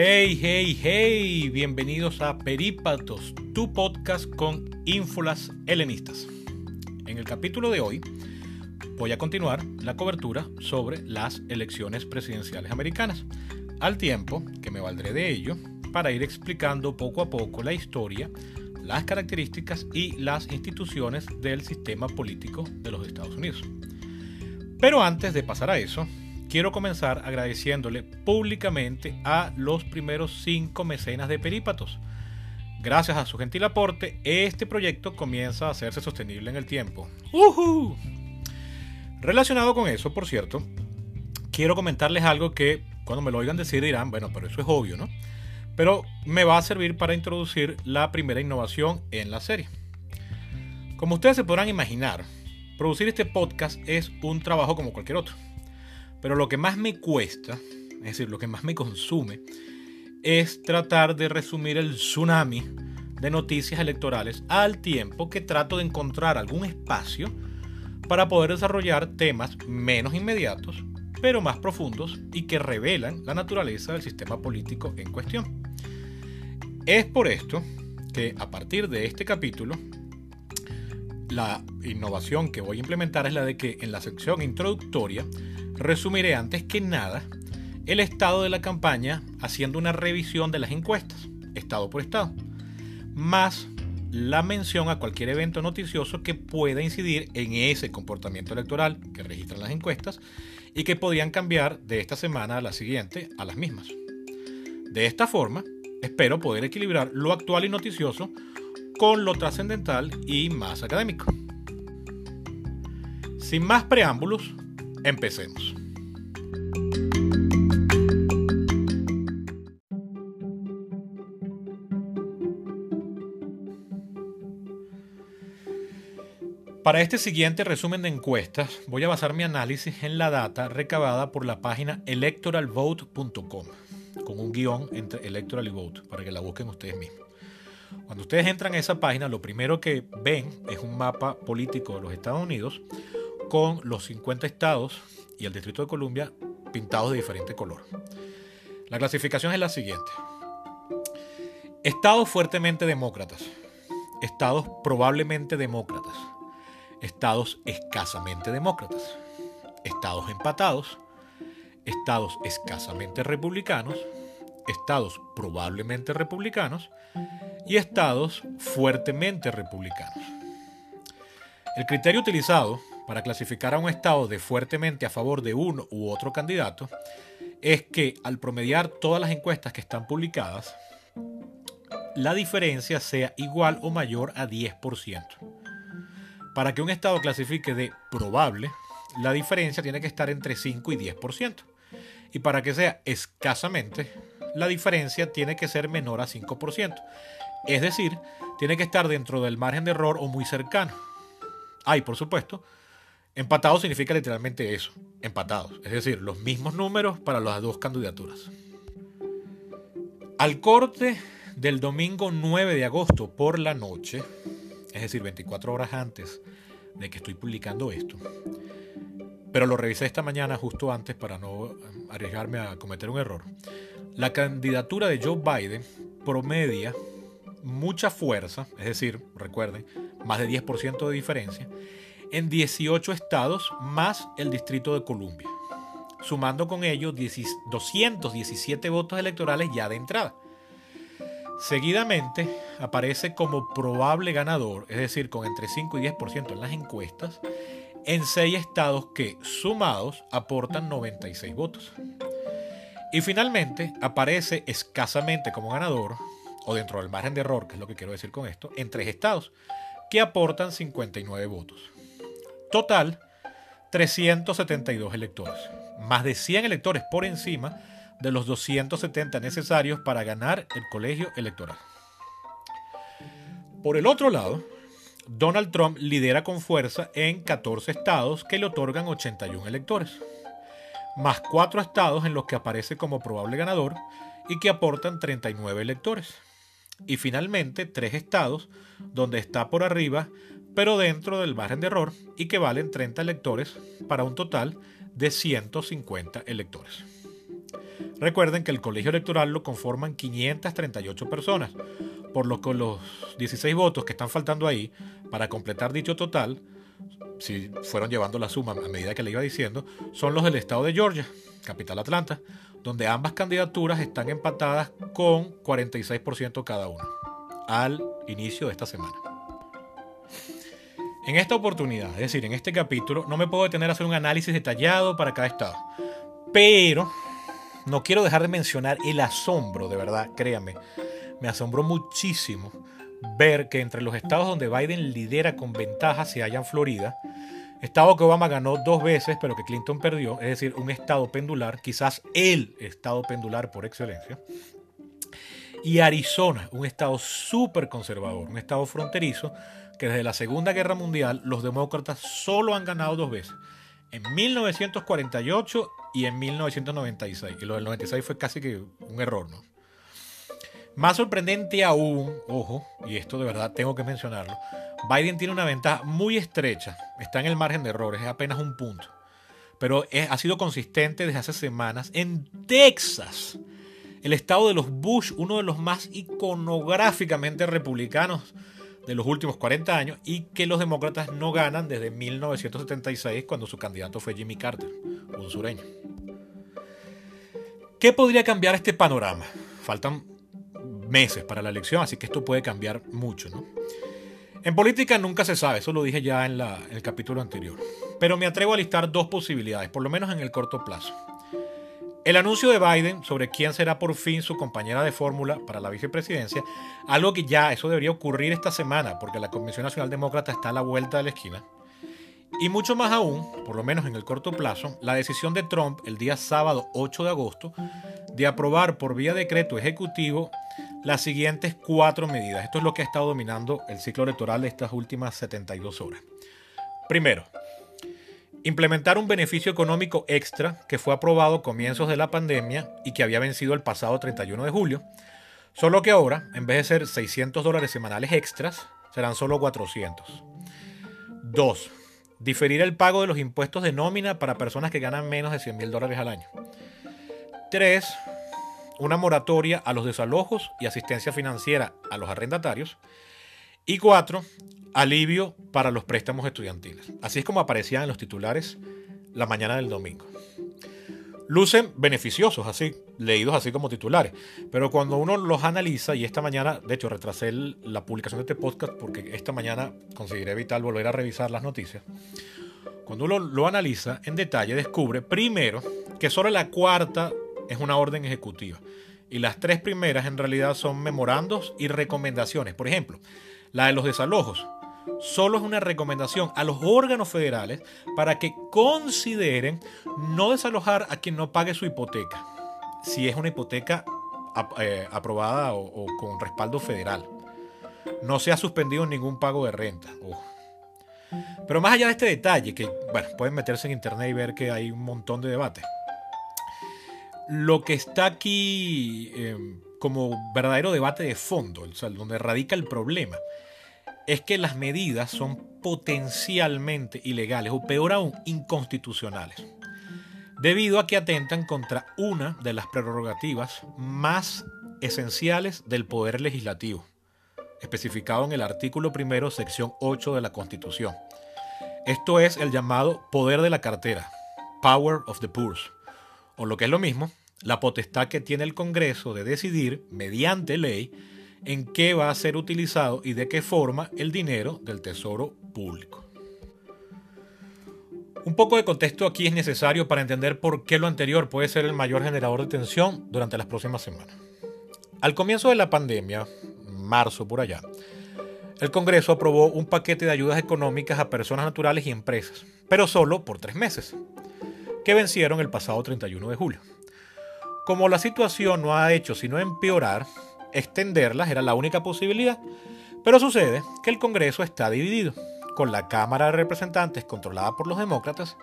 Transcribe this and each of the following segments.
Hey, hey, hey, bienvenidos a Perípatos, tu podcast con ínfulas helenistas. En el capítulo de hoy voy a continuar la cobertura sobre las elecciones presidenciales americanas, al tiempo que me valdré de ello para ir explicando poco a poco la historia, las características y las instituciones del sistema político de los Estados Unidos. Pero antes de pasar a eso, quiero comenzar agradeciéndole públicamente a los primeros cinco mecenas de Perípatos. Gracias a su gentil aporte, este proyecto comienza a hacerse sostenible en el tiempo. ¡Uhú! Relacionado con eso, por cierto, quiero comentarles algo que cuando me lo oigan decir dirán, bueno, pero eso es obvio, ¿no? Pero me va a servir para introducir la primera innovación en la serie. Como ustedes se podrán imaginar, producir este podcast es un trabajo como cualquier otro. Pero lo que más me cuesta, es decir, lo que más me consume, es tratar de resumir el tsunami de noticias electorales al tiempo que trato de encontrar algún espacio para poder desarrollar temas menos inmediatos, pero más profundos y que revelan la naturaleza del sistema político en cuestión. Es por esto que a partir de este capítulo, la innovación que voy a implementar es la de que en la sección introductoria resumiré antes que nada el estado de la campaña haciendo una revisión de las encuestas, estado por estado, más la mención a cualquier evento noticioso que pueda incidir en ese comportamiento electoral que registran las encuestas y que podían cambiar de esta semana a la siguiente a las mismas. De esta forma, espero poder equilibrar lo actual y noticioso con lo trascendental y más académico. Sin más preámbulos, empecemos. Para este siguiente resumen de encuestas, voy a basar mi análisis en la data recabada por la página electoralvote.com, con un guion entre electoral y vote, para que la busquen ustedes mismos. Cuando ustedes entran a esa página, lo primero que ven es un mapa político de los Estados Unidos con los 50 estados y el Distrito de Columbia pintados de diferente color. La clasificación es la siguiente. Estados fuertemente demócratas. Estados probablemente demócratas. Estados escasamente demócratas. Estados empatados. Estados escasamente republicanos. Estados probablemente republicanos. Y estados fuertemente republicanos. El criterio utilizado para clasificar a un estado de fuertemente a favor de uno u otro candidato es que al promediar todas las encuestas que están publicadas, la diferencia sea igual o mayor a 10%. Para que un estado clasifique de probable, la diferencia tiene que estar entre 5 y 10%. Y para que sea escasamente, la diferencia tiene que ser menor a 5%. Es decir, tiene que estar dentro del margen de error o muy cercano. Hay, por supuesto, Empatados significa literalmente eso, empatados, es decir, los mismos números para las dos candidaturas. Al corte del domingo 9 de agosto por la noche, es decir, 24 horas antes de que estoy publicando esto, pero lo revisé esta mañana justo antes para no arriesgarme a cometer un error, la candidatura de Joe Biden promedia mucha fuerza, es decir, recuerden, más de 10% de diferencia, en 18 estados más el Distrito de Columbia, sumando con ello 217 votos electorales ya de entrada. Seguidamente aparece como probable ganador, es decir, con entre 5 y 10% en las encuestas, en 6 estados que, sumados, aportan 96 votos. Y finalmente aparece escasamente como ganador, o dentro del margen de error, que es lo que quiero decir con esto, en 3 estados, que aportan 59 votos. Total, 372 electores. Más de 100 electores por encima de los 270 necesarios para ganar el colegio electoral. Por el otro lado, Donald Trump lidera con fuerza en 14 estados que le otorgan 81 electores, más 4 estados en los que aparece como probable ganador y que aportan 39 electores. Y finalmente, 3 estados donde está por arriba pero dentro del margen de error y que valen 30 electores para un total de 150 electores. Recuerden que el colegio electoral lo conforman 538 personas, por lo que los 16 votos que están faltando ahí para completar dicho total, si fueron llevando la suma a medida que le iba diciendo, son los del estado de Georgia, capital Atlanta, donde ambas candidaturas están empatadas con 46% cada una al inicio de esta semana. En esta oportunidad, es decir, en este capítulo, no me puedo detener a hacer un análisis detallado para cada estado. Pero no quiero dejar de mencionar el asombro, de verdad, créanme. Me asombró muchísimo ver que entre los estados donde Biden lidera con ventaja se hallan Florida, estado que Obama ganó dos veces pero que Clinton perdió, es decir, un estado pendular, quizás el estado pendular por excelencia, y Arizona, un estado súper conservador, un estado fronterizo, que desde la Segunda Guerra Mundial los demócratas solo han ganado dos veces, en 1948 y en 1996. Y lo del 96 fue casi que un error, ¿no? Más sorprendente aún, ojo, y esto de verdad tengo que mencionarlo, Biden tiene una ventaja muy estrecha, está en el margen de errores, es apenas un punto, pero ha sido consistente desde hace semanas en Texas, el estado de los Bush, uno de los más iconográficamente republicanos de los últimos 40 años y que los demócratas no ganan desde 1976 cuando su candidato fue Jimmy Carter, un sureño. ¿Qué podría cambiar este panorama? Faltan meses para la elección, así que esto puede cambiar mucho, ¿no? En política nunca se sabe, eso lo dije ya en, en, el capítulo anterior. Pero me atrevo a listar dos posibilidades, por lo menos en el corto plazo. El anuncio de Biden sobre quién será por fin su compañera de fórmula para la vicepresidencia, algo que ya eso debería ocurrir esta semana, porque la Convención Nacional Demócrata está a la vuelta de la esquina. Y mucho más aún, por lo menos en el corto plazo, la decisión de Trump el día sábado 8 de agosto de aprobar por vía decreto ejecutivo las siguientes cuatro medidas. Esto es lo que ha estado dominando el ciclo electoral de estas últimas 72 horas. Primero, implementar un beneficio económico extra que fue aprobado a comienzos de la pandemia y que había vencido el pasado 31 de julio. Solo que ahora, en vez de ser 600 dólares semanales extras, serán solo 400. 2 Diferir el pago de los impuestos de nómina para personas que ganan menos de 100 mil dólares al año. 3. Una moratoria a los desalojos y asistencia financiera a los arrendatarios. Y 4. Alivio para los préstamos estudiantiles. Así es como aparecían en los titulares la mañana del domingo lucen beneficiosos, así, leídos así como titulares. Pero cuando uno los analiza, y esta mañana, de hecho, retrasé la publicación de este podcast porque esta mañana conseguiré evitar volver a revisar las noticias. Cuando uno lo analiza en detalle, descubre primero que solo la cuarta es una orden ejecutiva. Y las tres primeras en realidad son memorandos y recomendaciones. Por ejemplo, la de los desalojos solo es una recomendación a los órganos federales para que consideren no desalojar a quien no pague su hipoteca, si es una hipoteca eh, aprobada o, con respaldo federal. No se ha suspendido ningún pago de renta. Pero más allá de este detalle, que bueno, pueden meterse en internet y ver que hay un montón de debate. Lo que está aquí em, como verdadero debate de fondo, donde radica el problema, es que las medidas son potencialmente ilegales o peor aún inconstitucionales, debido a que atentan contra una de las prerrogativas más esenciales del poder legislativo, especificado en el artículo primero, sección 8 de la Constitución. Esto es el llamado poder de la cartera, Power of the Purse, o lo que es lo mismo, la potestad que tiene el Congreso de decidir, mediante ley, en qué va a ser utilizado y de qué forma el dinero del tesoro público. Un poco de contexto aquí es necesario para entender por qué lo anterior puede ser el mayor generador de tensión durante las próximas semanas. Al comienzo de la pandemia, marzo por allá, el Congreso aprobó un paquete de ayudas económicas a personas naturales y empresas, pero solo por tres meses, que vencieron el pasado 31 de julio. Como la situación no ha hecho sino empeorar, extenderlas era la única posibilidad, pero sucede que el Congreso está dividido, con la Cámara de Representantes controlada por los demócratas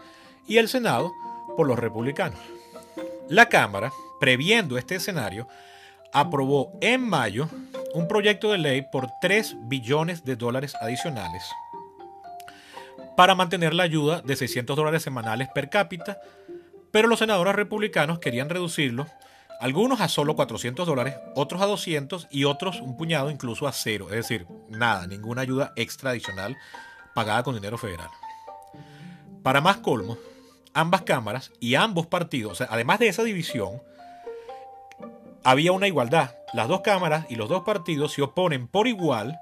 y el Senado por los republicanos. La Cámara, previendo este escenario, aprobó en mayo un proyecto de ley por 3 billones de dólares adicionales para mantener la ayuda de 600 dólares semanales per cápita pero los senadores republicanos querían reducirlo, algunos a solo 400 dólares, otros a 200 y otros un puñado incluso a cero, es decir, nada, ninguna ayuda extra adicional pagada con dinero federal. Para más colmo, ambas cámaras y ambos partidos, además de esa división, había una igualdad. Las dos cámaras y los dos partidos se oponen por igual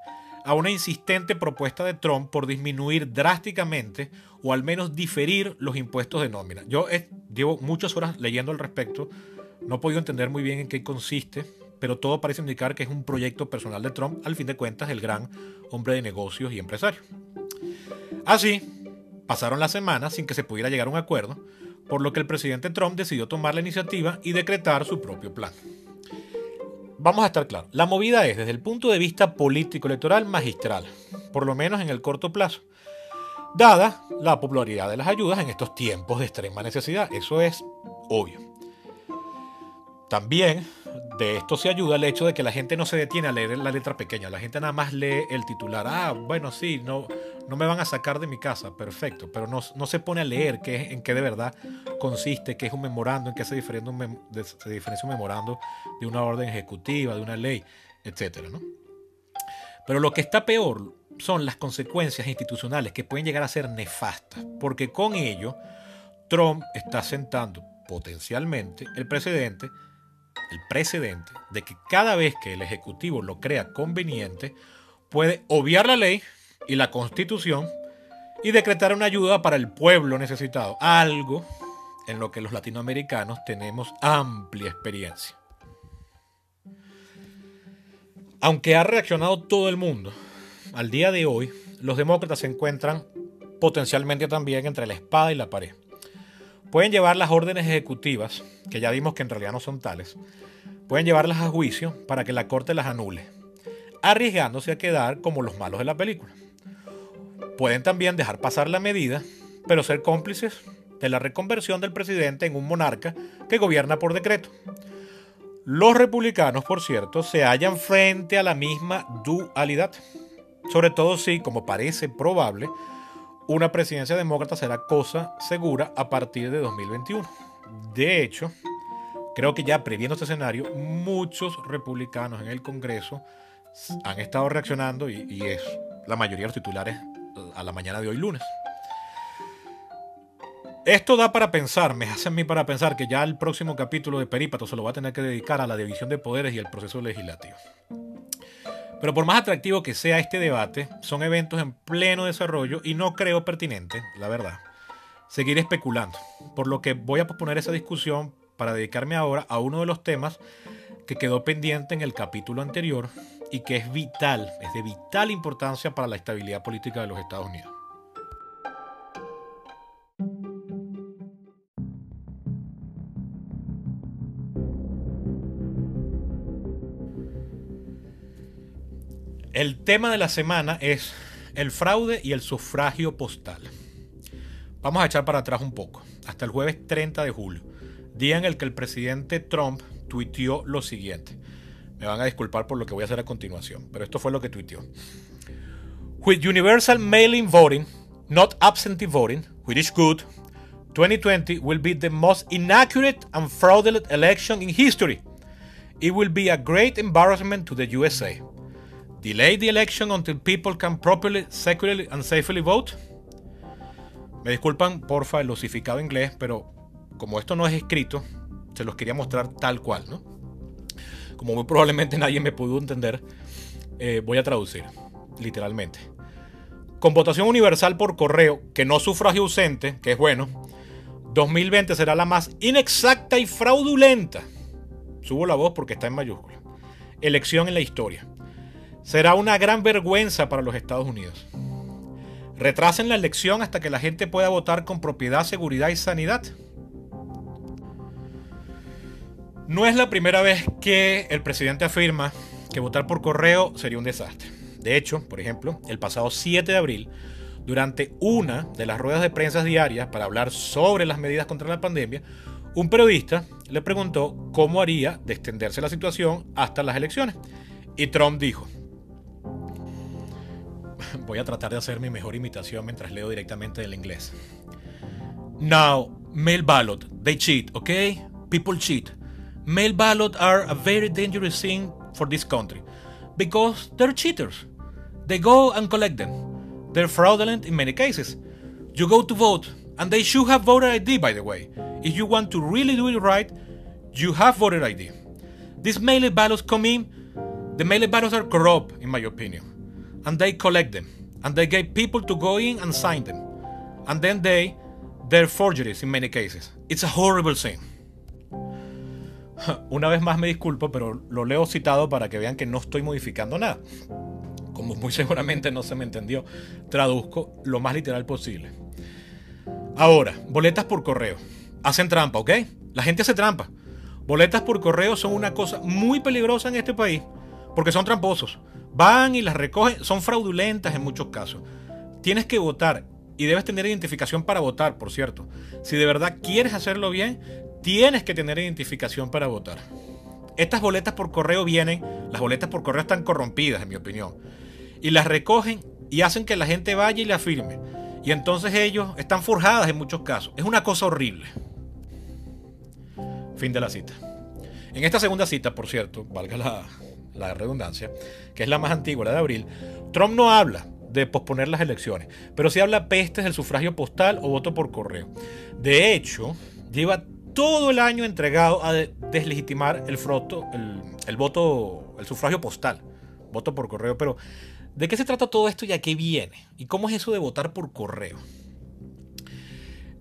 a una insistente propuesta de Trump por disminuir drásticamente o al menos diferir los impuestos de nómina. Yo llevo muchas horas leyendo al respecto, no he podido entender muy bien en qué consiste, pero todo parece indicar que es un proyecto personal de Trump, al fin de cuentas el gran hombre de negocios y empresario. Así, pasaron las semanas sin que se pudiera llegar a un acuerdo, por lo que el presidente Trump decidió tomar la iniciativa y decretar su propio plan vamos a estar claros, la movida es desde el punto de vista político-electoral magistral, por lo menos en el corto plazo, dada la popularidad de las ayudas en estos tiempos de extrema necesidad, eso es obvio. También de esto se ayuda el hecho de que la gente no se detiene a leer la letra pequeña, la gente nada más lee el titular, ah, bueno, sí, no, no me van a sacar de mi casa, perfecto, pero no, se pone a leer qué, en qué de verdad consiste, qué es un memorando, en qué se diferencia un, memorando de una orden ejecutiva, de una ley, etc. Pero lo que está peor son las consecuencias institucionales que pueden llegar a ser nefastas, porque con ello Trump está sentando potencialmente el precedente, el precedente de que cada vez que el Ejecutivo lo crea conveniente, puede obviar la ley y la Constitución y decretar una ayuda para el pueblo necesitado, algo en lo que los latinoamericanos tenemos amplia experiencia. Aunque ha reaccionado todo el mundo, al día de hoy los demócratas se encuentran potencialmente también entre la espada y la pared. Pueden llevar las órdenes ejecutivas, que ya vimos que en realidad no son tales, pueden llevarlas a juicio para que la corte las anule, arriesgándose a quedar como los malos de la película. Pueden también dejar pasar la medida, pero ser cómplices de la reconversión del presidente en un monarca que gobierna por decreto. Los republicanos, por cierto, se hallan frente a la misma dualidad. Sobre todo si, como parece probable, una presidencia demócrata será cosa segura a partir de 2021. De hecho, creo que ya previendo este escenario, muchos republicanos en el Congreso han estado reaccionando y, es la mayoría de los titulares a la mañana de hoy lunes. Esto da para pensar, me hace a mí para pensar que ya el próximo capítulo de Perípato se lo va a tener que dedicar a la división de poderes y el proceso legislativo. Pero por más atractivo que sea este debate, son eventos en pleno desarrollo y no creo pertinente, la verdad, seguir especulando. Por lo que voy a posponer esa discusión para dedicarme ahora a uno de los temas que quedó pendiente en el capítulo anterior y que es vital, es de vital importancia para la estabilidad política de los Estados Unidos. Tema de la semana es el fraude y el sufragio postal. Vamos a echar para atrás un poco, hasta el jueves 30 de julio, día en el que el presidente Trump tuiteó lo siguiente. Me van a disculpar por lo que voy a hacer a continuación, pero esto fue lo que tuiteó. With universal mail-in voting, not absentee voting, which is good, 2020 will be the most inaccurate and fraudulent election in history. It will be a great embarrassment to the USA. Delay the election until people can properly, securely and safely vote. Me disculpan, porfa, el osificado inglés, pero como esto no es escrito, se los quería mostrar tal cual, ¿no? Como muy probablemente nadie me pudo entender, eh, voy a traducir, literalmente. Con votación universal por correo, que no sufragio ausente, que es bueno, 2020 será la más inexacta y fraudulenta. Subo la voz porque está en mayúscula. Elección en la historia. Será una gran vergüenza para los Estados Unidos. Retrasen la elección hasta que la gente pueda votar con propiedad, seguridad y sanidad. No es la primera vez que el presidente afirma que votar por correo sería un desastre. De hecho, por ejemplo, el pasado 7 de abril, durante una de las ruedas de prensa diarias para hablar sobre las medidas contra la pandemia, un periodista le preguntó cómo haría de extenderse la situación hasta las elecciones. Y Trump dijo, voy a tratar de hacer mi mejor imitación mientras leo directamente del inglés. Now, mail ballot they cheat, okay? People cheat. Mail ballots are a very dangerous thing for this country because they're cheaters. They go and collect them. They're fraudulent in many cases. You go to vote, and they should have voter ID, by the way. If you want to really do it right, you have voter ID. These mail ballots come in, the mail ballots are corrupt, in my opinion, and they collect them, and they get people to go in and sign them, and then they, they're forgeries in many cases. It's a horrible thing. Una vez más me disculpo, pero lo leo citado para que vean que no estoy modificando nada. Como muy seguramente no se me entendió, traduzco lo más literal posible. Ahora, boletas por correo. Hacen trampa, ¿ok? La gente hace trampa. Boletas por correo son una cosa muy peligrosa en este país porque son tramposos. Van y las recogen, son fraudulentas en muchos casos. Tienes que votar y debes tener identificación para votar, por cierto. Si de verdad quieres hacerlo bien, tienes que tener identificación para votar. Estas boletas por correo vienen, las boletas por correo están corrompidas, en mi opinión, y las recogen y hacen que la gente vaya y la firme. Y entonces ellos están forjadas en muchos casos. Es una cosa horrible. Fin de la cita. En esta segunda cita, por cierto, valga la, la redundancia, que es la más antigua, la de abril, Trump no habla de posponer las elecciones, pero sí habla pestes del sufragio postal o voto por correo. De hecho, lleva todo el año entregado a deslegitimar el, froto, el, voto, el sufragio postal, voto por correo. Pero, ¿de qué se trata todo esto y a qué viene? ¿Y cómo es eso de votar por correo?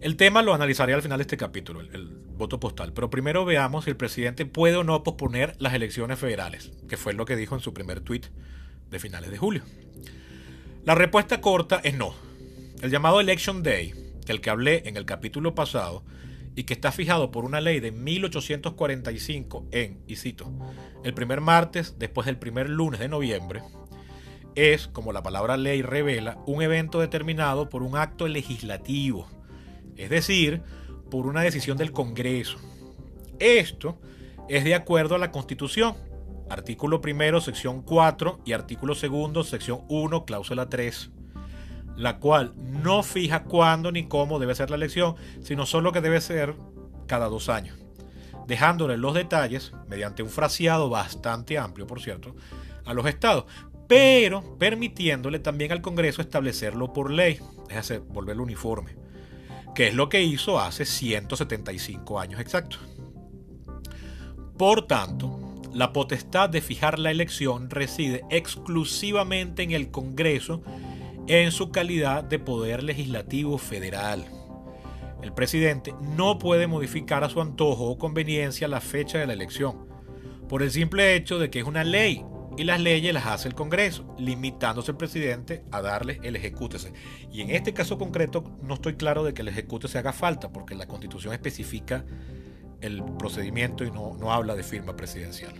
El tema lo analizaré al final de este capítulo, el, voto postal. Pero primero veamos si el presidente puede o no posponer las elecciones federales, que fue lo que dijo en su primer tuit de finales de julio. La respuesta corta es no. El llamado Election Day, del que hablé en el capítulo pasado, y que está fijado por una ley de 1845 en, y cito, el primer martes después del primer lunes de noviembre, es, como la palabra ley revela, un evento determinado por un acto legislativo es decir, por una decisión del Congreso. Esto es de acuerdo a la Constitución, artículo primero, sección 4 y artículo segundo, sección 1, cláusula 3, la cual no fija cuándo ni cómo debe ser la elección, sino solo que debe ser cada dos años, dejándole los detalles, mediante un fraseado bastante amplio, por cierto, a los estados, pero permitiéndole también al Congreso establecerlo por ley, es decir, volverlo uniforme que es lo que hizo hace 175 años exactos. Por tanto, la potestad de fijar la elección reside exclusivamente en el Congreso en su calidad de poder legislativo federal. El presidente no puede modificar a su antojo o conveniencia la fecha de la elección, por el simple hecho de que es una ley y las leyes las hace el Congreso, limitándose el presidente a darle el ejecútese. Y en este caso concreto no estoy claro de que el ejecútese haga falta, porque la Constitución especifica el procedimiento y no, no habla de firma presidencial.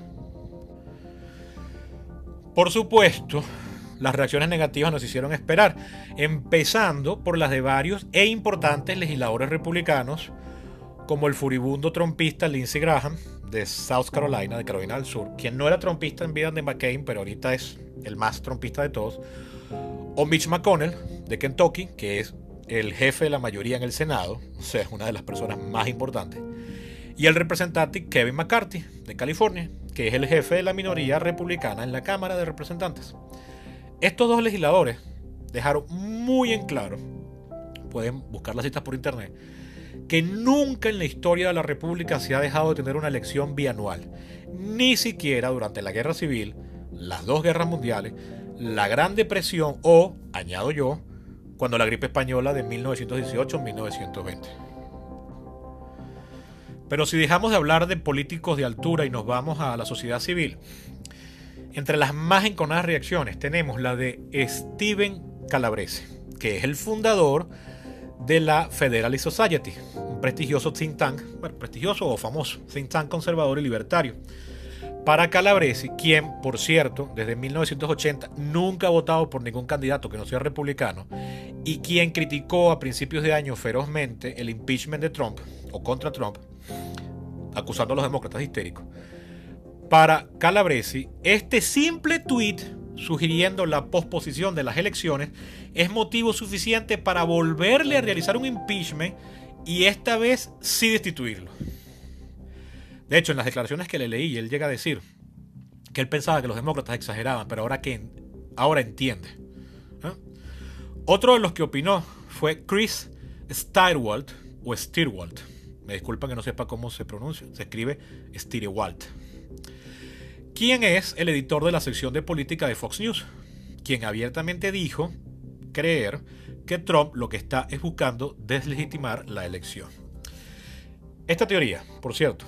Por supuesto, las reacciones negativas nos hicieron esperar, empezando por las de varios e importantes legisladores republicanos, como el furibundo trompista Lindsey Graham, de South Carolina, de Carolina del Sur, quien no era trompista en vida de McCain, pero ahorita es el más trompista de todos, o Mitch McConnell, de Kentucky, que es el jefe de la mayoría en el Senado, o sea, es una de las personas más importantes, y el representante Kevin McCarthy, de California, que es el jefe de la minoría republicana en la Cámara de Representantes. Estos dos legisladores dejaron muy en claro, pueden buscar las citas por internet, que nunca en la historia de la República se ha dejado de tener una elección bianual, ni siquiera durante la Guerra Civil, las dos guerras mundiales, la Gran Depresión o, añado yo, cuando la gripe española de 1918-1920. Pero si dejamos de hablar de políticos de altura y nos vamos a la sociedad civil, entre las más enconadas reacciones tenemos la de Steven Calabrese, que es el fundador de la Federalist Society, un prestigioso think tank, bueno, prestigioso o famoso think tank conservador y libertario. Para Calabresi, quien, por cierto, desde 1980 nunca ha votado por ningún candidato que no sea republicano, y quien criticó a principios de año ferozmente el impeachment de Trump, o contra Trump, acusando a los demócratas histéricos. Para Calabresi, este simple tweet sugiriendo la posposición de las elecciones es motivo suficiente para volverle a realizar un impeachment y esta vez sí destituirlo. De hecho, en las declaraciones que le leí, él llega a decir que él pensaba que los demócratas exageraban, pero ahora que ahora entiende. ¿eh? Otro de los que opinó fue Chris Stierwald o Stierwald. Me disculpa que no sepa cómo se pronuncia. Se escribe Stierwald. Quien es el editor de la sección de política de Fox News, quien abiertamente dijo creer que Trump lo que está es buscando deslegitimar la elección. Esta teoría, por cierto,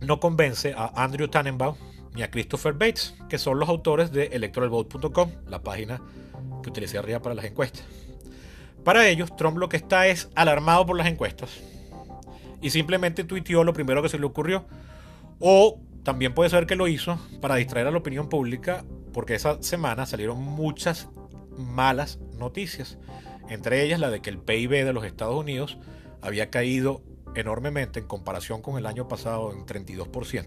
no convence a Andrew Tannenbaum ni a Christopher Bates, que son los autores de electoralvote.com, la página que utilicé arriba para las encuestas. Para ellos, Trump lo que está es alarmado por las encuestas y simplemente tuiteó lo primero que se le ocurrió. O también puede ser que lo hizo para distraer a la opinión pública porque esa semana salieron muchas malas noticias, entre ellas la de que el PIB de los Estados Unidos había caído enormemente en comparación con el año pasado en 32%.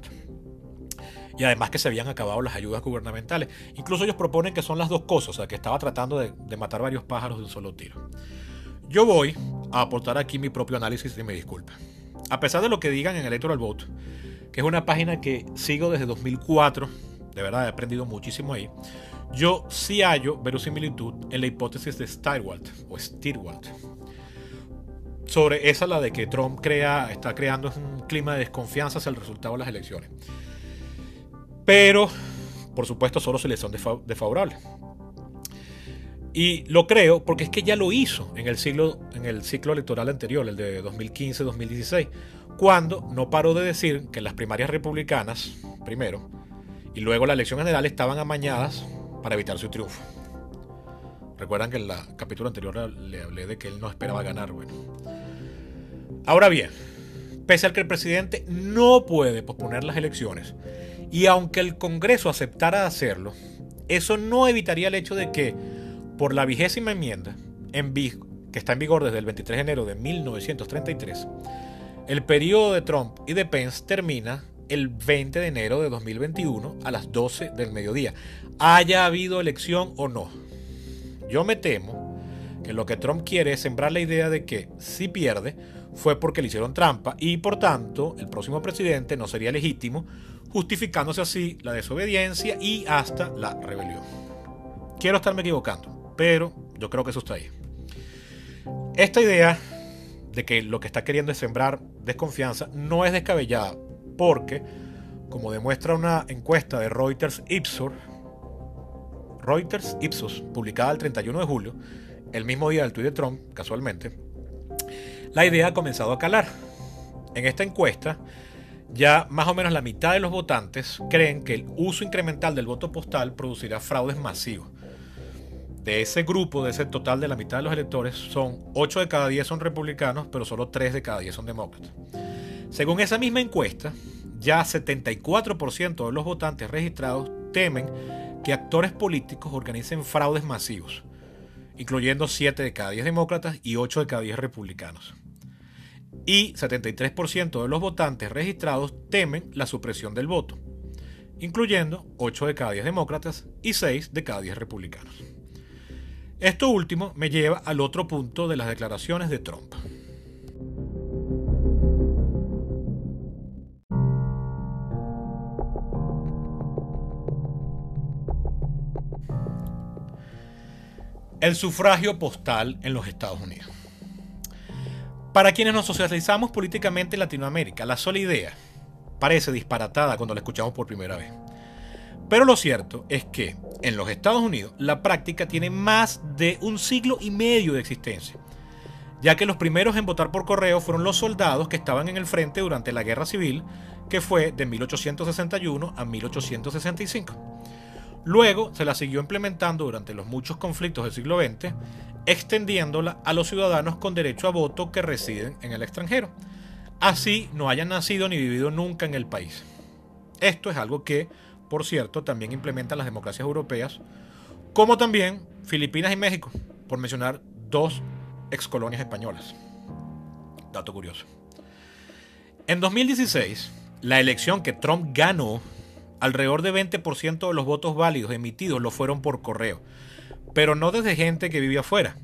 Y además que se habían acabado las ayudas gubernamentales. Incluso ellos proponen que son las dos cosas, o sea, que estaba tratando de, matar varios pájaros de un solo tiro. Yo voy a aportar aquí mi propio análisis y me disculpa. A pesar de lo que digan en Electoral Vote, que es una página que sigo desde 2004, de verdad he aprendido muchísimo ahí, yo sí hallo verosimilitud en la hipótesis de Stierwald o Stirwald. Sobre esa la de que Trump crea, está creando un clima de desconfianza hacia el resultado de las elecciones. Pero, por supuesto, solo se le son desfavorables. Y lo creo porque es que ya lo hizo en el, siglo, en el ciclo electoral anterior, el de 2015-2016, cuando no paró de decir que las primarias republicanas, primero, y luego la elección general estaban amañadas para evitar su triunfo. Recuerdan que en el capítulo anterior le hablé de que él no esperaba ganar. Bueno. Ahora bien, pese al que el presidente no puede posponer las elecciones, y aunque el Congreso aceptara hacerlo, eso no evitaría el hecho de que, por la vigésima enmienda, en que está en vigor desde el 23 de enero de 1933, el periodo de Trump y de Pence termina el 20 de enero de 2021 a las 12 del mediodía, haya habido elección o no. Yo me temo que lo que Trump quiere es sembrar la idea de que si pierde fue porque le hicieron trampa y por tanto el próximo presidente no sería legítimo, justificándose así la desobediencia y hasta la rebelión. Quiero estarme equivocando, pero yo creo que eso está ahí. Esta idea de que lo que está queriendo es sembrar desconfianza no es descabellada, porque, como demuestra una encuesta de Reuters Ipsos, Reuters Ipsos, publicada el 31 de julio, el mismo día del tuit de Trump, casualmente, la idea ha comenzado a calar. En esta encuesta, ya más o menos la mitad de los votantes creen que el uso incremental del voto postal producirá fraudes masivos. De ese grupo, de ese total de la mitad de los electores, son 8 de cada 10 son republicanos, pero solo 3 de cada 10 son demócratas. Según esa misma encuesta, ya 74% de los votantes registrados temen que actores políticos organicen fraudes masivos, incluyendo 7 de cada 10 demócratas y 8 de cada 10 republicanos. Y 73% de los votantes registrados temen la supresión del voto, incluyendo 8 de cada 10 demócratas y 6 de cada 10 republicanos. Esto último me lleva al otro punto de las declaraciones de Trump. el sufragio postal en los Estados Unidos. Para quienes nos socializamos políticamente en Latinoamérica, la sola idea parece disparatada cuando la escuchamos por primera vez. Pero lo cierto es que en los Estados Unidos la práctica tiene más de un siglo y medio de existencia, ya que los primeros en votar por correo fueron los soldados que estaban en el frente durante la Guerra Civil, que fue de 1861 a 1865. Luego se la siguió implementando durante los muchos conflictos del siglo XX, extendiéndola a los ciudadanos con derecho a voto que residen en el extranjero, así no hayan nacido ni vivido nunca en el país. Esto es algo que, por cierto, también implementan las democracias europeas, como también Filipinas y México, por mencionar dos excolonias españolas. Dato curioso. En 2016, la elección que Trump ganó Alrededor de 20% de los votos válidos emitidos lo fueron por correo, pero no desde gente que vivía afuera,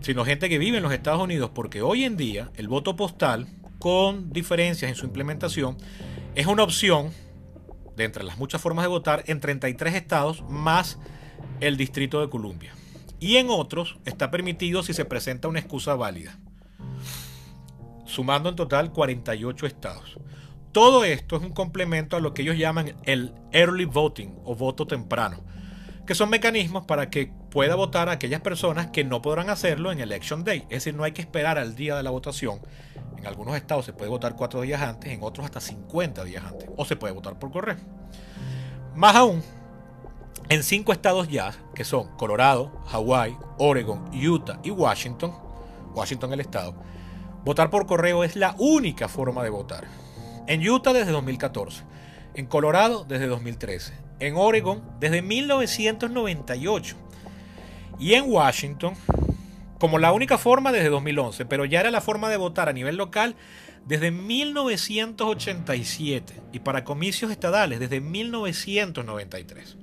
sino gente que vive en los Estados Unidos, porque hoy en día el voto postal, con diferencias en su implementación, es una opción de entre las muchas formas de votar en 33 estados más el Distrito de Columbia. Y en otros está permitido si se presenta una excusa válida, sumando en total 48 estados. Todo esto es un complemento a lo que ellos llaman el early voting o voto temprano, que son mecanismos para que pueda votar a aquellas personas que no podrán hacerlo en Election Day. Es decir, no hay que esperar al día de la votación. En algunos estados se puede votar cuatro días antes, en otros hasta 50 días antes. O se puede votar por correo. Más aún, en cinco estados ya, que son Colorado, Hawaii, Oregon, Utah y Washington, Washington el estado, votar por correo es la única forma de votar. En Utah desde 2014, en Colorado desde 2013, en Oregon desde 1998 y en Washington como la única forma desde 2011, pero ya era la forma de votar a nivel local desde 1987 y para comicios estadales desde 1993.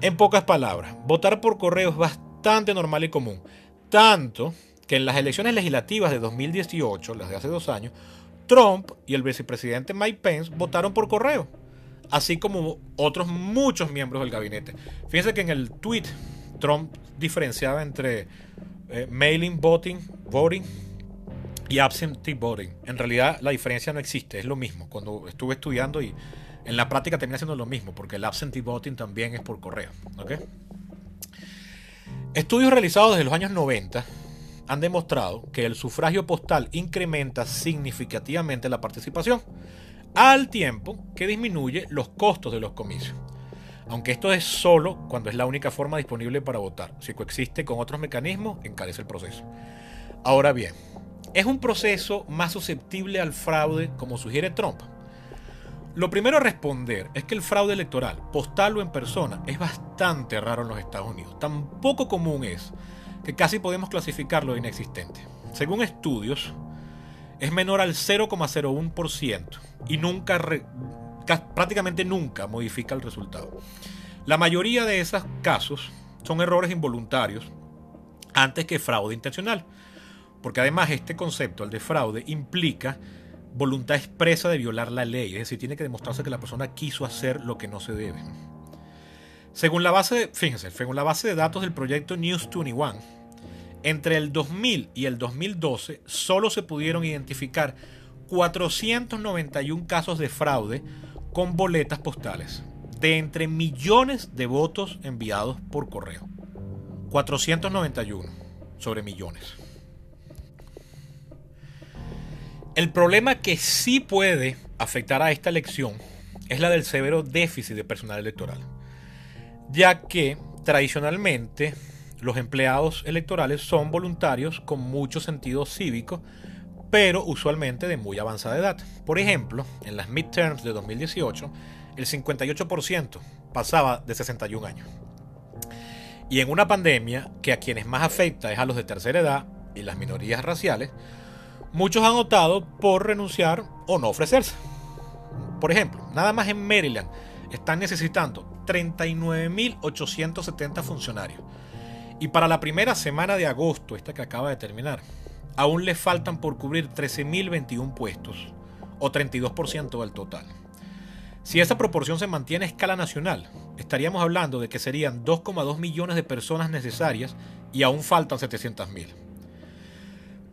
En pocas palabras, votar por correo es bastante normal y común, tanto que en las elecciones legislativas de 2018, las de hace dos años, Trump y el vicepresidente Mike Pence votaron por correo, así como otros muchos miembros del gabinete. Fíjense que en el tweet Trump diferenciaba entre eh, mailing voting, voting y absentee voting. En realidad la diferencia no existe, es lo mismo. Cuando estuve estudiando y en la práctica termina siendo lo mismo, porque el absentee voting también es por correo. Estudios realizados desde los años 90 han demostrado que el sufragio postal incrementa significativamente la participación, al tiempo que disminuye los costos de los comicios aunque esto es solo cuando es la única forma disponible para votar. Si coexiste con otros mecanismos, encarece el proceso. Ahora bien, ¿es un proceso más susceptible al fraude como sugiere Trump? Lo primero a responder es que el fraude electoral, postal o en persona, es bastante raro en los Estados Unidos. Tan poco común es que casi podemos clasificarlo de inexistente. Según estudios, es menor al 0,01% y nunca prácticamente nunca modifica el resultado. La mayoría de esos casos son errores involuntarios antes que fraude intencional, porque además este concepto, el de fraude, implica voluntad expresa de violar la ley, es decir, tiene que demostrarse que la persona quiso hacer lo que no se debe. Según la base, fíjense, según la base de datos del proyecto News 21, entre el 2000 y el 2012 solo se pudieron identificar 491 casos de fraude con boletas postales de entre millones de votos enviados por correo. 491 sobre millones. El problema que sí puede afectar a esta elección es la del severo déficit de personal electoral, ya que tradicionalmente los empleados electorales son voluntarios con mucho sentido cívico pero usualmente de muy avanzada edad. Por ejemplo, en las midterms de 2018, el 58% pasaba de 61 años. Y en una pandemia que a quienes más afecta es a los de tercera edad y las minorías raciales, muchos han optado por renunciar o no ofrecerse. Por ejemplo, nada más en Maryland están necesitando 39.870 funcionarios. Y para la primera semana de agosto, esta que acaba de terminar, aún le faltan por cubrir 13.021 puestos, o 32% del total. Si esa proporción se mantiene a escala nacional, estaríamos hablando de que serían 2,2 millones de personas necesarias y aún faltan 700.000.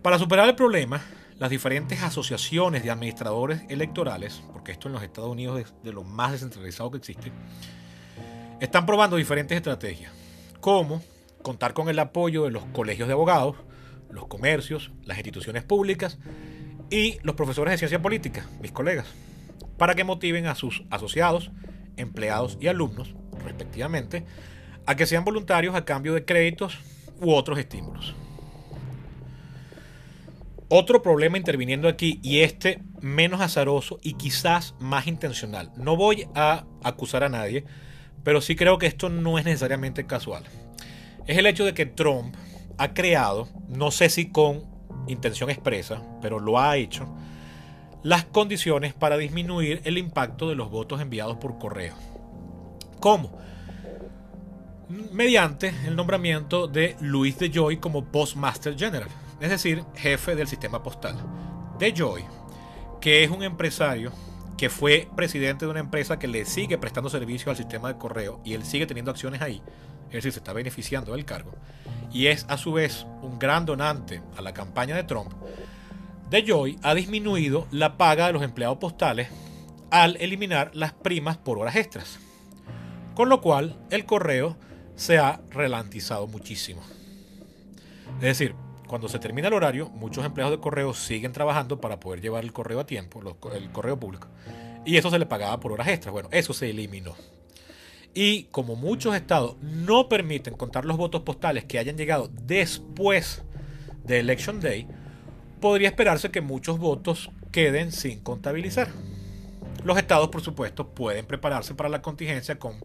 Para superar el problema, las diferentes asociaciones de administradores electorales, porque esto en los Estados Unidos es de lo más descentralizado que existe, están probando diferentes estrategias, como contar con el apoyo de los colegios de abogados, los comercios, las instituciones públicas y los profesores de ciencia política, mis colegas, para que motiven a sus asociados, empleados y alumnos, respectivamente, a que sean voluntarios a cambio de créditos u otros estímulos. Otro problema interviniendo aquí, y este menos azaroso y quizás más intencional. No voy a acusar a nadie, pero sí creo que esto no es necesariamente casual. Es el hecho de que Trump ha creado, no sé si con intención expresa, pero lo ha hecho, las condiciones para disminuir el impacto de los votos enviados por correo. ¿Cómo? mediante el nombramiento de Luis de Joy como Postmaster General, es decir, jefe del sistema postal. De Joy, que es un empresario que fue presidente de una empresa que le sigue prestando servicio al sistema de correo y él sigue teniendo acciones ahí, es decir, se está beneficiando del cargo, y es a su vez un gran donante a la campaña de Trump, de Joy ha disminuido la paga de los empleados postales al eliminar las primas por horas extras. Con lo cual, el correo se ha relantizado muchísimo. Es decir, cuando se termina el horario, muchos empleados de correo siguen trabajando para poder llevar el correo a tiempo, el correo público. Y eso se le pagaba por horas extras. Bueno, eso se eliminó. Y como muchos estados no permiten contar los votos postales que hayan llegado después de Election Day, podría esperarse que muchos votos queden sin contabilizar. Los estados, por supuesto, pueden prepararse para la contingencia con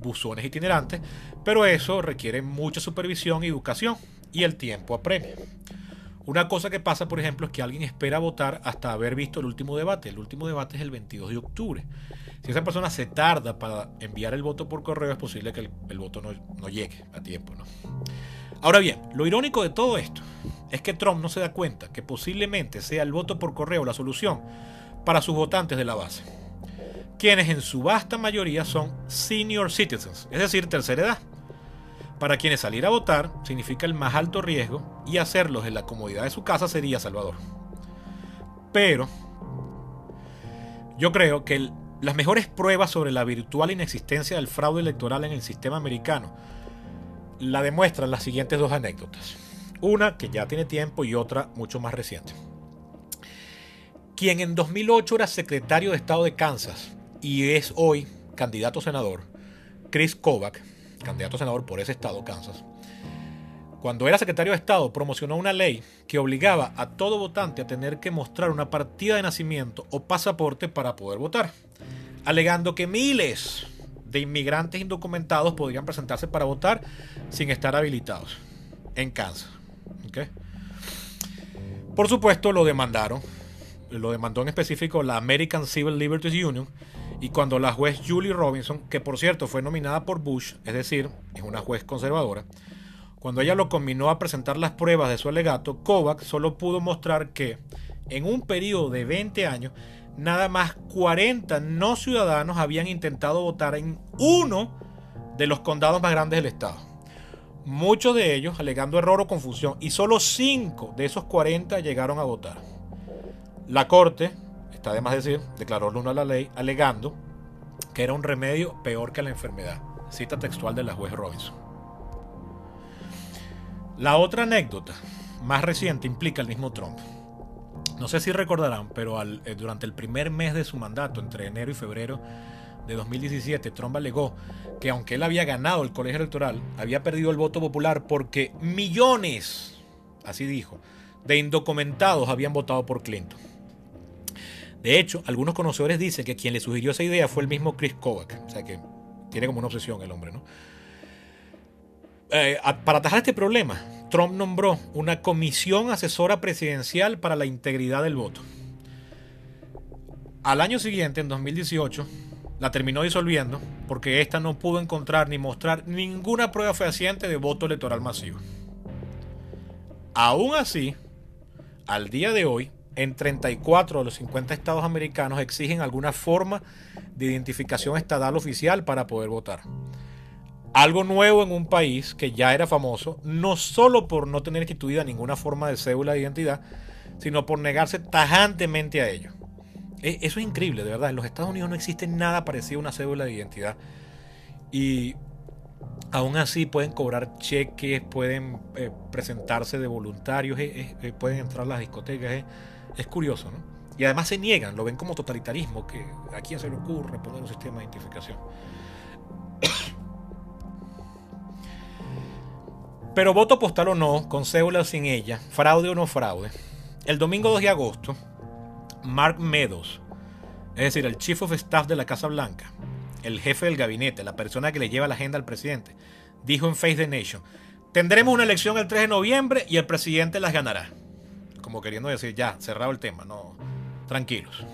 buzones itinerantes, pero eso requiere mucha supervisión y educación, y el tiempo apremia. Una cosa que pasa, por ejemplo, es que alguien espera votar hasta haber visto el último debate. El último debate es el 22 de octubre. Si esa persona se tarda para enviar el voto por correo, es posible que el, voto no, no, llegue a tiempo. ¿no? Ahora bien, lo irónico de todo esto es que Trump no se da cuenta que posiblemente sea el voto por correo la solución para sus votantes de la base, quienes en su vasta mayoría son senior citizens, es decir, tercera edad, para quienes salir a votar significa el más alto riesgo y hacerlos en la comodidad de su casa sería salvador. Pero yo creo que las mejores pruebas sobre la virtual inexistencia del fraude electoral en el sistema americano la demuestran las siguientes dos anécdotas. Una que ya tiene tiempo y otra mucho más reciente. Quien en 2008 era secretario de Estado de Kansas y es hoy candidato senador, Chris Kovac, candidato a senador por ese estado, Kansas, cuando era secretario de Estado promocionó una ley que obligaba a todo votante a tener que mostrar una partida de nacimiento o pasaporte para poder votar, alegando que miles de inmigrantes indocumentados podrían presentarse para votar sin estar habilitados en Kansas. Por supuesto, lo demandaron. Lo demandó en específico la American Civil Liberties Union. Y cuando la juez Julie Robinson, que por cierto fue nominada por Bush, es decir, es una juez conservadora, cuando ella lo combinó a presentar las pruebas de su alegato, Kovac solo pudo mostrar que en un periodo de 20 años nada más 40 no ciudadanos habían intentado votar en uno de los condados más grandes del estado. Muchos de ellos alegando error o confusión y solo 5 de esos 40 llegaron a votar. La corte, está de más decir, declaró nulo a la ley alegando que era un remedio peor que la enfermedad. Cita textual de la juez Robinson. La otra anécdota más reciente implica al mismo Trump. No sé si recordarán, pero eh, durante el primer mes de su mandato, entre enero y febrero de 2017, Trump alegó que aunque él había ganado el colegio electoral, había perdido el voto popular porque millones, así dijo, de indocumentados habían votado por Clinton. De hecho, algunos conocedores dicen que quien le sugirió esa idea fue el mismo Chris Kovac, o sea que tiene como una obsesión el hombre, ¿no? Eh, para atajar este problema, Trump nombró una comisión asesora presidencial para la integridad del voto. Al año siguiente, en 2018, la terminó disolviendo porque ésta no pudo encontrar ni mostrar ninguna prueba fehaciente de voto electoral masivo. Aún así, al día de hoy, en 34 de los 50 estados americanos exigen alguna forma de identificación estatal oficial para poder votar. Algo nuevo en un país que ya era famoso, no solo por no tener instituida ninguna forma de cédula de identidad, sino por negarse tajantemente a ello. E, eso es increíble, de verdad. En los Estados Unidos no existe nada parecido a una cédula de identidad. Y aún así pueden cobrar cheques, pueden eh, presentarse de voluntarios, pueden entrar a las discotecas. Es, curioso, ¿no? Y además se niegan, lo ven como totalitarismo, que a quién se le ocurre poner un sistema de identificación. Pero voto postal o no, con cédula o sin ella, fraude o no fraude, el domingo 2 de agosto, Mark Meadows, es decir, el Chief of Staff de la Casa Blanca, el jefe del gabinete, la persona que le lleva la agenda al presidente, dijo en Face the Nation, tendremos una elección el 3 de noviembre y el presidente las ganará como queriendo decir, ya, cerrado el tema, no, tranquilos.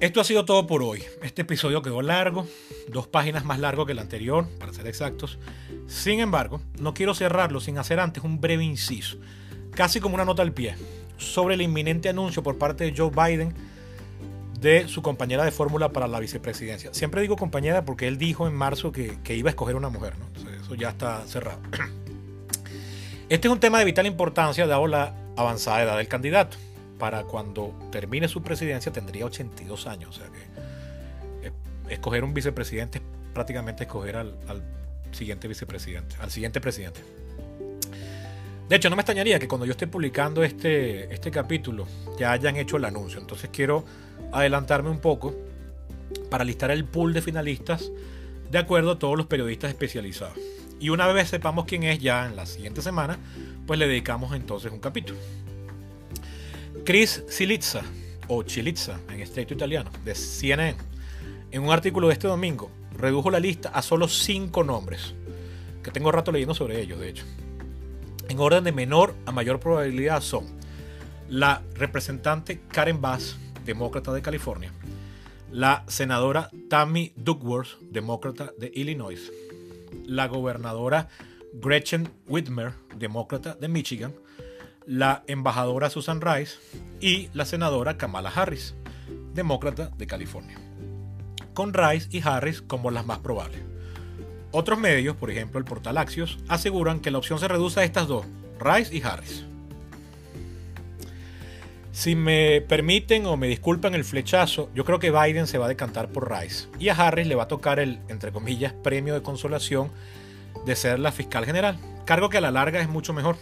Esto ha sido todo por hoy. Este episodio quedó largo, dos páginas más largo que el anterior, para ser exactos. Sin embargo, no quiero cerrarlo sin hacer antes un breve inciso, casi como una nota al pie, sobre el inminente anuncio por parte de Joe Biden de su compañera de fórmula para la vicepresidencia. Siempre digo compañera porque él dijo en marzo que, iba a escoger una mujer, ¿no? eso ya está cerrado. Este es un tema de vital importancia dado la avanzada edad del candidato para cuando termine su presidencia tendría 82 años. O sea que eh, escoger un vicepresidente es prácticamente escoger al, siguiente vicepresidente, al siguiente presidente. De hecho, no me extrañaría que cuando yo esté publicando este, este capítulo ya hayan hecho el anuncio. Entonces quiero adelantarme un poco para listar el pool de finalistas de acuerdo a todos los periodistas especializados. Y una vez sepamos quién es ya en la siguiente semana, pues le dedicamos entonces un capítulo. Chris Silizza, o Chilizza en estrecho italiano, de CNN, en un artículo de este domingo, redujo la lista a solo cinco nombres, que tengo rato leyendo sobre ellos, de hecho. En orden de menor a mayor probabilidad son la representante Karen Bass, demócrata de California, la senadora Tammy Duckworth, demócrata de Illinois, la gobernadora Gretchen Whitmer, demócrata de Michigan, la embajadora Susan Rice y la senadora Kamala Harris, demócrata de California, con Rice y Harris como las más probables. Otros medios, por ejemplo el portal Axios, aseguran que la opción se reduce a estas dos, Rice y Harris. Si me permiten o me disculpan el flechazo, yo creo que Biden se va a decantar por Rice y a Harris le va a tocar el, entre comillas, premio de consolación de ser la fiscal general, cargo que a la larga es mucho mejor.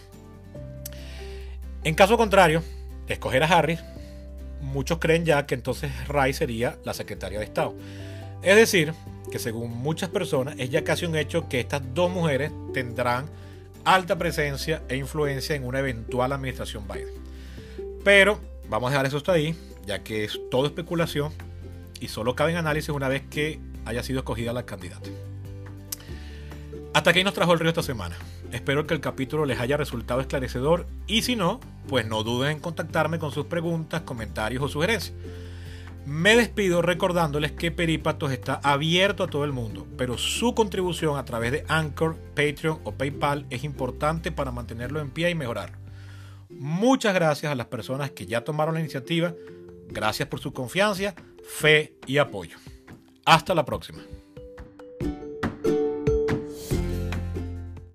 En caso contrario, escoger a Harris, muchos creen ya que entonces Rice sería la secretaria de Estado. Es decir, que según muchas personas es ya casi un hecho que estas dos mujeres tendrán alta presencia e influencia en una eventual administración Biden. Pero vamos a dejar eso hasta ahí, ya que es todo especulación y solo cabe en análisis una vez que haya sido escogida la candidata. Hasta aquí nos trajo el río esta semana. Espero que el capítulo les haya resultado esclarecedor y si no, pues no duden en contactarme con sus preguntas, comentarios o sugerencias. Me despido recordándoles que Perípatos está abierto a todo el mundo, pero su contribución a través de Anchor, Patreon o PayPal es importante para mantenerlo en pie y mejorar. Muchas gracias a las personas que ya tomaron la iniciativa. Gracias por su confianza, fe y apoyo. Hasta la próxima.